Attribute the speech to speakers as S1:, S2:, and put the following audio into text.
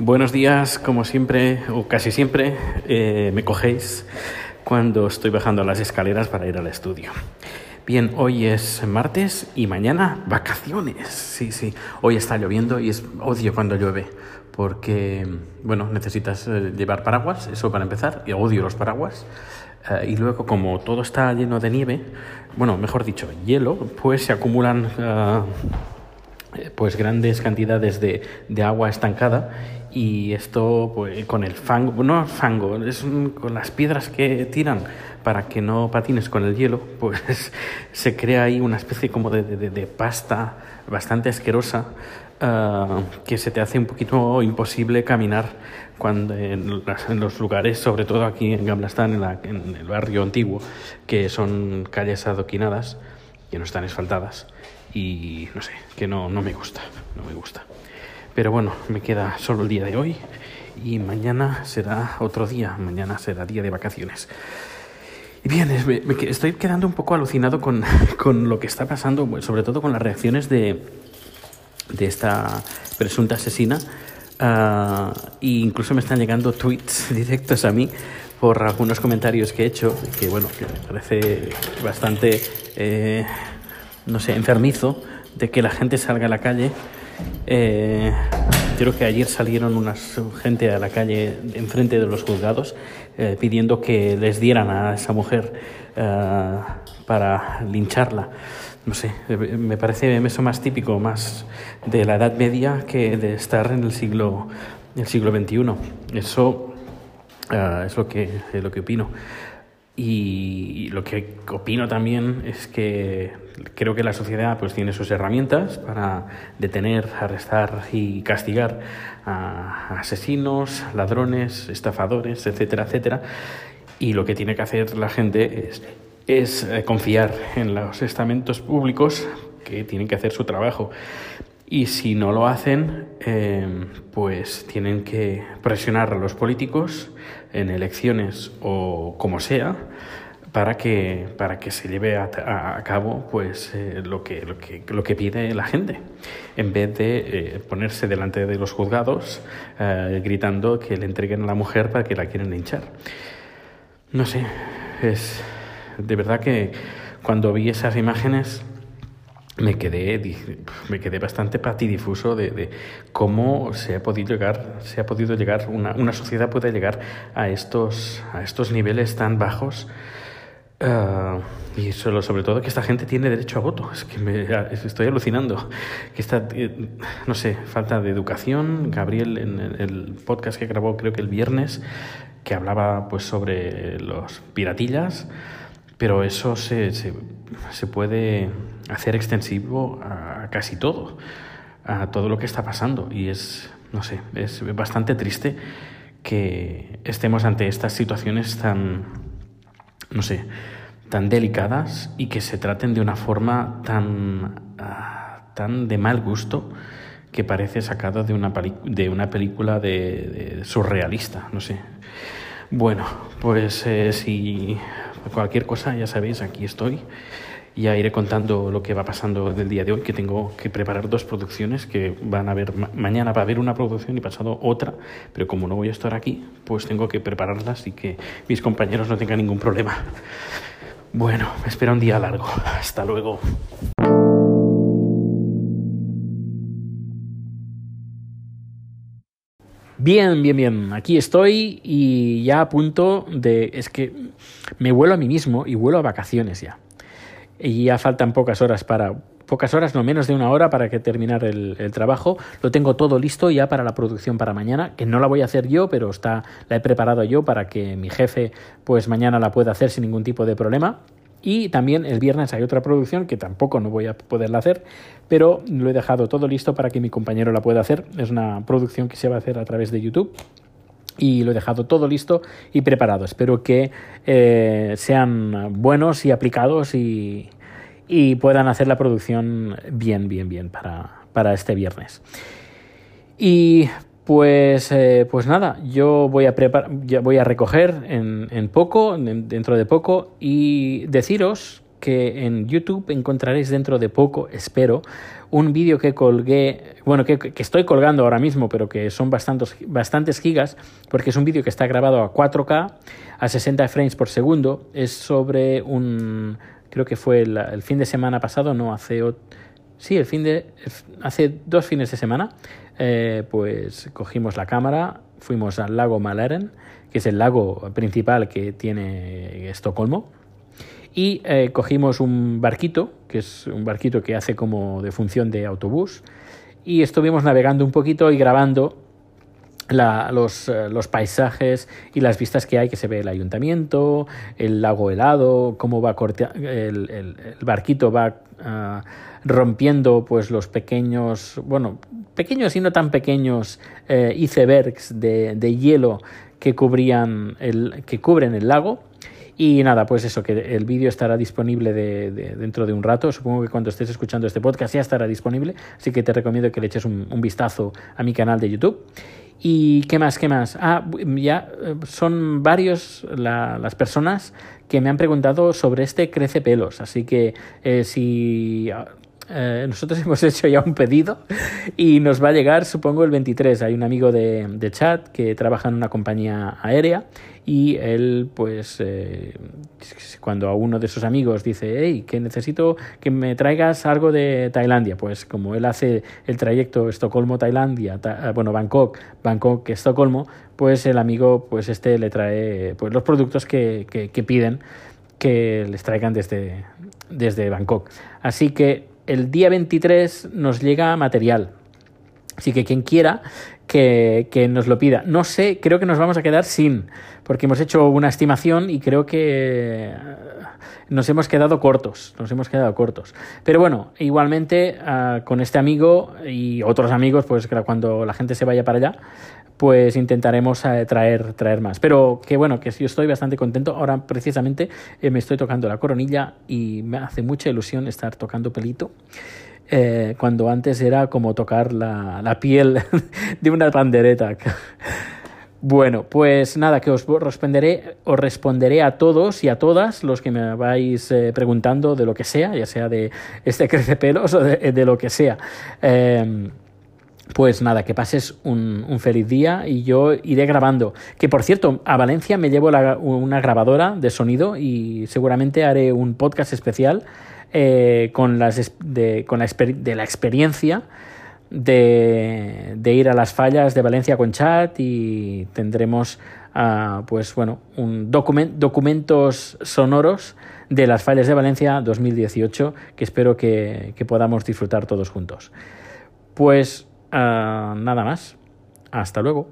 S1: Buenos días, como siempre, o casi siempre, eh, me cogéis cuando estoy bajando las escaleras para ir al estudio. Bien, hoy es martes y mañana vacaciones. Sí, sí, hoy está lloviendo y es odio cuando llueve porque, bueno, necesitas eh, llevar paraguas, eso para empezar, y odio los paraguas. Eh, y luego, como todo está lleno de nieve, bueno, mejor dicho, hielo, pues se acumulan pues grandes cantidades de, de agua estancada y esto pues, con el fango, no fango, es con las piedras que tiran para que no patines con el hielo, pues se crea ahí una especie como de, de, pasta bastante asquerosa uh, que se te hace un poquito imposible caminar cuando en, los lugares, sobre todo aquí en Gamblastán, en, en el barrio antiguo, que son calles adoquinadas, que no están asfaltadas y no sé, que no, no me gusta, no me gusta. Pero bueno, me queda solo el día de hoy y mañana será otro día, mañana será día de vacaciones. Y bien, estoy quedando un poco alucinado con, con, lo que está pasando, sobre todo con las reacciones de, de esta presunta asesina. Uh, e incluso me están llegando tweets directos a mí por algunos comentarios que he hecho, que bueno, que me parece bastante, eh, no sé, enfermizo de que la gente salga a la calle eh, creo que ayer salieron unas gente a la calle enfrente de los juzgados eh, pidiendo que les dieran a esa mujer eh, para lincharla. No sé, me parece eso más típico, más de la Edad Media que de estar en el siglo, el siglo XXI. Eso es lo que, lo que opino. Y lo que opino también es que creo que la sociedad pues tiene sus herramientas para detener, arrestar y castigar a asesinos, ladrones, estafadores, etcétera, etcétera. Y lo que tiene que hacer la gente es, es eh, confiar en los estamentos públicos que tienen que hacer su trabajo. Y si no lo hacen, em, pues tienen que presionar a los políticos en elecciones o como sea para que, para que se lleve a, cabo pues, eh, lo, que, lo, que, lo que pide la gente, en vez de eh, ponerse delante de los juzgados eh, gritando que le entreguen a la mujer para que la quieren hinchar. No sé, es de verdad que cuando vi esas imágenes me quedé, me quedé bastante patidifuso de, de, cómo se ha podido llegar, se ha podido llegar, una, una sociedad puede llegar a estos, a estos niveles tan bajos. Uh, y solo, sobre todo que esta gente tiene derecho a voto. Me estoy alucinando. Que esta, eh, no sé, falta de educación. Gabriel en el podcast que grabó creo que el viernes, que hablaba pues sobre los piratillas, pero eso se, se, se puede hacer extensivo a casi todo, a todo lo que está pasando. Y es, no sé, es bastante triste que estemos ante estas situaciones tan, no sé, tan delicadas y que se traten de una forma tan, uh, tan de mal gusto que parece sacado de una, de una película de, de, surrealista, no sé. Bueno, pues eh, si cualquier cosa, ya sabéis, aquí estoy ya iré contando lo que va pasando del día de hoy, que tengo que preparar dos producciones que van a ver, mañana va a haber una producción y pasado otra, pero como no voy a estar aquí, pues tengo que prepararlas y que mis compañeros no tengan ningún problema. Bueno, me espera un día largo. Hasta luego. Bien, bien, bien. Aquí estoy y ya a punto de... Es que me vuelo a mí mismo y vuelo a vacaciones ya y ya faltan pocas horas para pocas horas, no menos de una hora para que terminar el, el, trabajo. Lo tengo todo listo ya para la producción para mañana, que no la voy a hacer yo, pero está, la he preparado yo para que mi jefe pues mañana la pueda hacer sin ningún tipo de problema. Y también el viernes hay otra producción que tampoco no voy a poderla hacer, pero lo he dejado todo listo para que mi compañero la pueda hacer. Es una producción que se va a hacer a través de YouTube y lo he dejado todo listo y preparado. Espero que eh, sean buenos y aplicados y, y, puedan hacer la producción bien, bien, bien para, para este viernes. Y pues, eh, pues nada, yo voy a, voy a recoger en, en poco, dentro de poco, y deciros que en YouTube encontraréis dentro de poco, espero, un vídeo que colgué, bueno, que, que, estoy colgando ahora mismo, pero que son bastantes, bastantes gigas, porque es un vídeo que está grabado a 4K, a 60 frames por segundo. Es sobre un, creo que fue el, el fin de semana pasado, no hace, sí, el fin de, hace dos fines de semana, eh, pues cogimos la cámara, fuimos al lago Malaren, que es el lago principal que tiene Estocolmo, y eh, cogimos un barquito, que es un barquito que hace como de función de autobús, y estuvimos navegando un poquito y grabando la, los, eh, los, paisajes y las vistas que hay, que se ve el ayuntamiento, el lago helado, cómo va el, el, barquito va uh, rompiendo pues los pequeños, bueno, pequeños y no tan pequeños eh, icebergs de, de, hielo que cubrían el, que cubren el lago y nada, pues eso, que el vídeo estará disponible de, de, dentro de un rato. Supongo que cuando estés escuchando este podcast ya estará disponible. Así que te recomiendo que le eches un vistazo a mi canal de YouTube. ¿Y qué más? ¿Qué más? Ah, ya eh, son varios la, las personas que me han preguntado sobre este crece pelos. Así que eh, si eh, nosotros hemos hecho ya un pedido y nos va a llegar, supongo, el 23. Hay un amigo de, de chat que trabaja en una compañía aérea y él, pues, eh, cuando a uno de sus amigos dice, hey, que necesito que me traigas algo de Tailandia, pues como él hace el trayecto Estocolmo-Tailandia, ta bueno, Bangkok, Bangkok-Estocolmo, pues el amigo, pues este le trae pues, los productos que, que, que piden que les traigan desde, desde Bangkok. Así que el día 23 nos llega material. Así que quien quiera que, que, nos lo pida. No sé, creo que nos vamos a quedar sin, porque hemos hecho una estimación y creo que nos hemos quedado cortos, nos hemos quedado cortos. Pero bueno, igualmente uh, con este amigo y otros amigos, pues cuando la gente se vaya para allá, pues intentaremos eh, traer, traer más. Pero que bueno, que yo estoy bastante contento. Ahora precisamente eh, me estoy tocando la coronilla y me hace mucha ilusión estar tocando pelito. Eh, cuando antes era como tocar la, la piel de una pandereta. Bueno, pues nada, que os responderé, os responderé a todos y a todas los que me vais preguntando de lo que sea, ya sea de este crece pelos o de, de lo que sea. Eh, pues nada, que pases un, feliz día y yo iré grabando. Que por cierto, a Valencia me llevo una grabadora de sonido y seguramente haré un podcast especial eh, con, las, de, la, experiencia de, ir a las fallas de Valencia con chat y tendremos uh, pues bueno un document, documentos sonoros de las fallas de Valencia 2018 que espero que, que podamos disfrutar todos juntos. Pues Uh, nada más. Hasta luego.